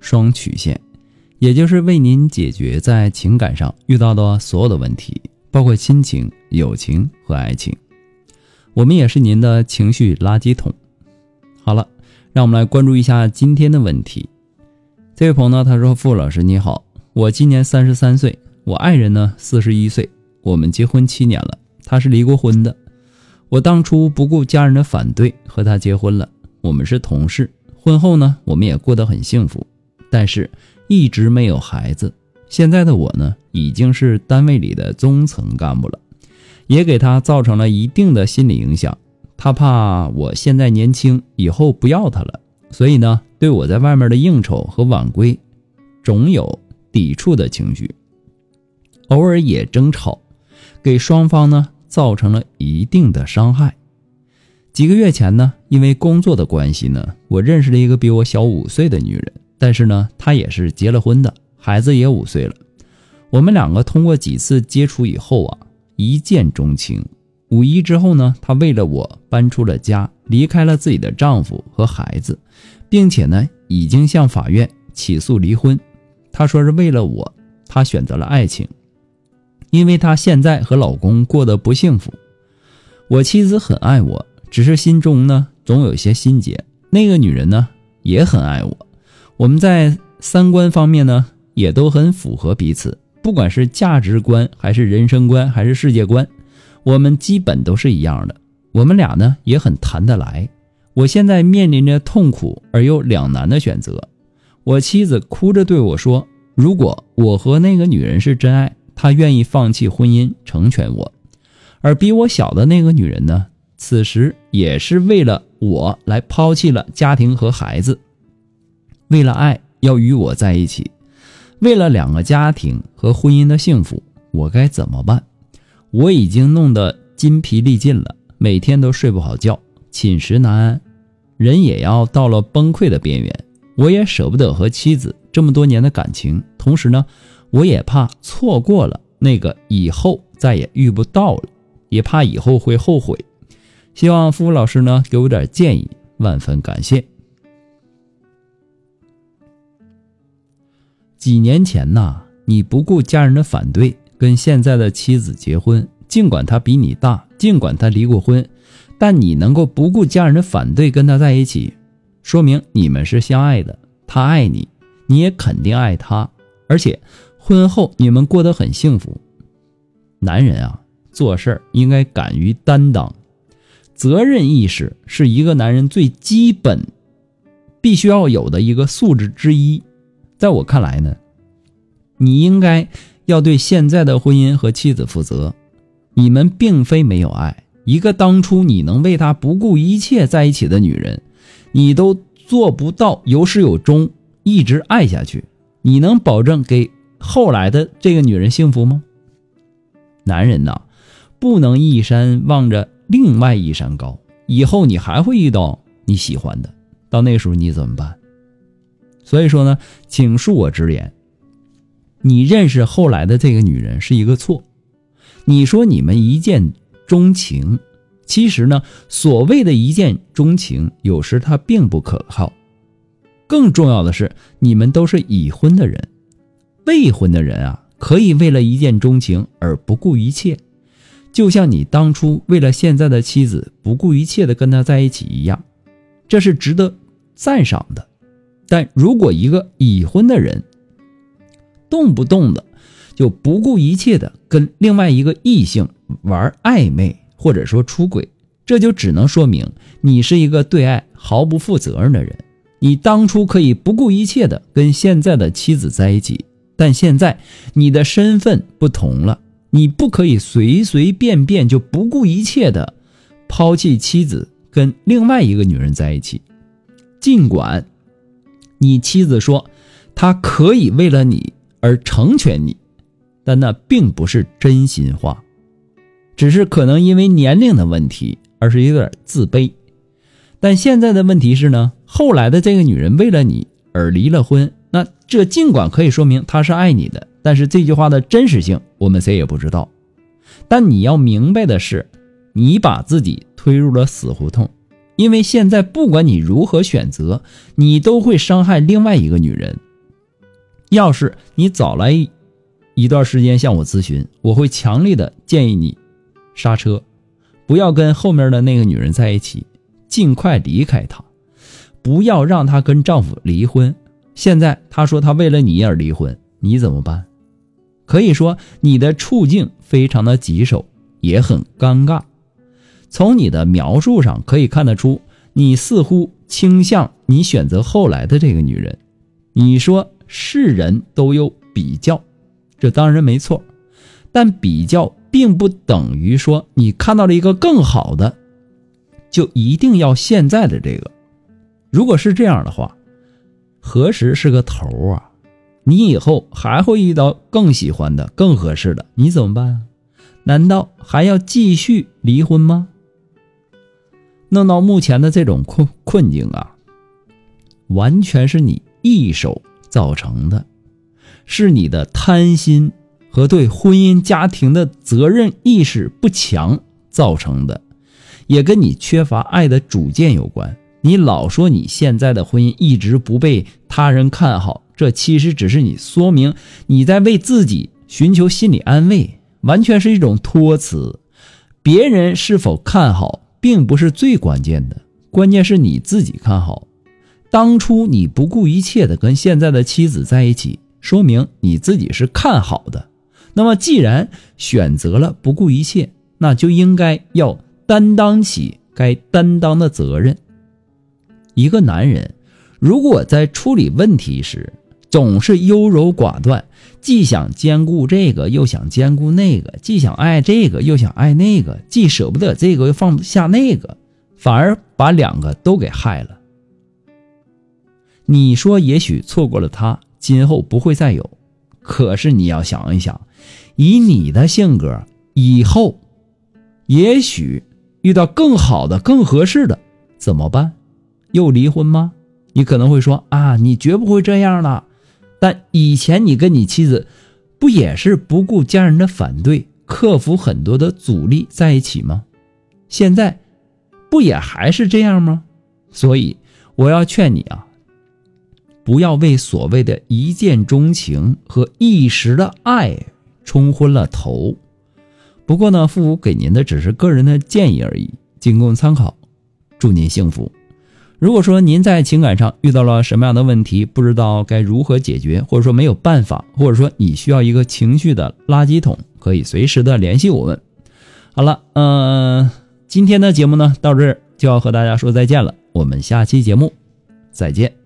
双曲线，也就是为您解决在情感上遇到的所有的问题，包括亲情、友情和爱情。我们也是您的情绪垃圾桶。好了，让我们来关注一下今天的问题。这位朋友呢，他说：“傅老师你好，我今年三十三岁，我爱人呢四十一岁，我们结婚七年了，他是离过婚的。我当初不顾家人的反对和他结婚了，我们是同事，婚后呢，我们也过得很幸福。”但是，一直没有孩子。现在的我呢，已经是单位里的中层干部了，也给他造成了一定的心理影响。他怕我现在年轻，以后不要他了，所以呢，对我在外面的应酬和晚归，总有抵触的情绪，偶尔也争吵，给双方呢造成了一定的伤害。几个月前呢，因为工作的关系呢，我认识了一个比我小五岁的女人。但是呢，他也是结了婚的，孩子也五岁了。我们两个通过几次接触以后啊，一见钟情。五一之后呢，她为了我搬出了家，离开了自己的丈夫和孩子，并且呢，已经向法院起诉离婚。她说是为了我，她选择了爱情，因为她现在和老公过得不幸福。我妻子很爱我，只是心中呢总有些心结。那个女人呢也很爱我。我们在三观方面呢，也都很符合彼此，不管是价值观，还是人生观，还是世界观，我们基本都是一样的。我们俩呢也很谈得来。我现在面临着痛苦而又两难的选择。我妻子哭着对我说：“如果我和那个女人是真爱，她愿意放弃婚姻成全我；而比我小的那个女人呢，此时也是为了我来抛弃了家庭和孩子。”为了爱要与我在一起，为了两个家庭和婚姻的幸福，我该怎么办？我已经弄得筋疲力尽了，每天都睡不好觉，寝食难安，人也要到了崩溃的边缘。我也舍不得和妻子这么多年的感情，同时呢，我也怕错过了那个以后再也遇不到了，也怕以后会后悔。希望付老师呢给我点建议，万分感谢。几年前呐，你不顾家人的反对，跟现在的妻子结婚。尽管他比你大，尽管他离过婚，但你能够不顾家人的反对跟他在一起，说明你们是相爱的。他爱你，你也肯定爱他，而且婚后你们过得很幸福。男人啊，做事儿应该敢于担当，责任意识是一个男人最基本必须要有的一个素质之一。在我看来呢，你应该要对现在的婚姻和妻子负责。你们并非没有爱，一个当初你能为她不顾一切在一起的女人，你都做不到有始有终，一直爱下去。你能保证给后来的这个女人幸福吗？男人呐，不能一山望着另外一山高。以后你还会遇到你喜欢的，到那时候你怎么办？所以说呢，请恕我直言，你认识后来的这个女人是一个错。你说你们一见钟情，其实呢，所谓的一见钟情，有时它并不可靠。更重要的是，你们都是已婚的人，未婚的人啊，可以为了一见钟情而不顾一切，就像你当初为了现在的妻子不顾一切的跟他在一起一样，这是值得赞赏的。但如果一个已婚的人，动不动的就不顾一切的跟另外一个异性玩暧昧，或者说出轨，这就只能说明你是一个对爱毫不负责任的人。你当初可以不顾一切的跟现在的妻子在一起，但现在你的身份不同了，你不可以随随便便就不顾一切的抛弃妻子跟另外一个女人在一起，尽管。你妻子说，她可以为了你而成全你，但那并不是真心话，只是可能因为年龄的问题，而是有点自卑。但现在的问题是呢，后来的这个女人为了你而离了婚，那这尽管可以说明她是爱你的，但是这句话的真实性我们谁也不知道。但你要明白的是，你把自己推入了死胡同，因为现在不管你如何选择，你都会伤害另外一个女人。要是你早来一段时间向我咨询，我会强烈的建议你刹车，不要跟后面的那个女人在一起。尽快离开他，不要让他跟丈夫离婚。现在他说他为了你而离婚，你怎么办？可以说你的处境非常的棘手，也很尴尬。从你的描述上可以看得出，你似乎倾向你选择后来的这个女人。你说世人都有比较，这当然没错，但比较并不等于说你看到了一个更好的。就一定要现在的这个，如果是这样的话，何时是个头啊？你以后还会遇到更喜欢的、更合适的，你怎么办？难道还要继续离婚吗？弄到目前的这种困困境啊，完全是你一手造成的，是你的贪心和对婚姻家庭的责任意识不强造成的。也跟你缺乏爱的主见有关。你老说你现在的婚姻一直不被他人看好，这其实只是你说明你在为自己寻求心理安慰，完全是一种托词。别人是否看好，并不是最关键的，关键是你自己看好。当初你不顾一切的跟现在的妻子在一起，说明你自己是看好的。那么既然选择了不顾一切，那就应该要。担当起该担当的责任。一个男人如果在处理问题时总是优柔寡断，既想兼顾这个又想兼顾那个，既想爱这个又想爱那个，既舍不得这个又放不下那个，反而把两个都给害了。你说也许错过了他，今后不会再有，可是你要想一想，以你的性格，以后也许。遇到更好的、更合适的怎么办？又离婚吗？你可能会说啊，你绝不会这样的。但以前你跟你妻子不也是不顾家人的反对，克服很多的阻力在一起吗？现在不也还是这样吗？所以我要劝你啊，不要为所谓的一见钟情和一时的爱冲昏了头。不过呢，父母给您的只是个人的建议而已，仅供参考。祝您幸福。如果说您在情感上遇到了什么样的问题，不知道该如何解决，或者说没有办法，或者说你需要一个情绪的垃圾桶，可以随时的联系我们。好了，嗯，今天的节目呢到这儿就要和大家说再见了，我们下期节目再见。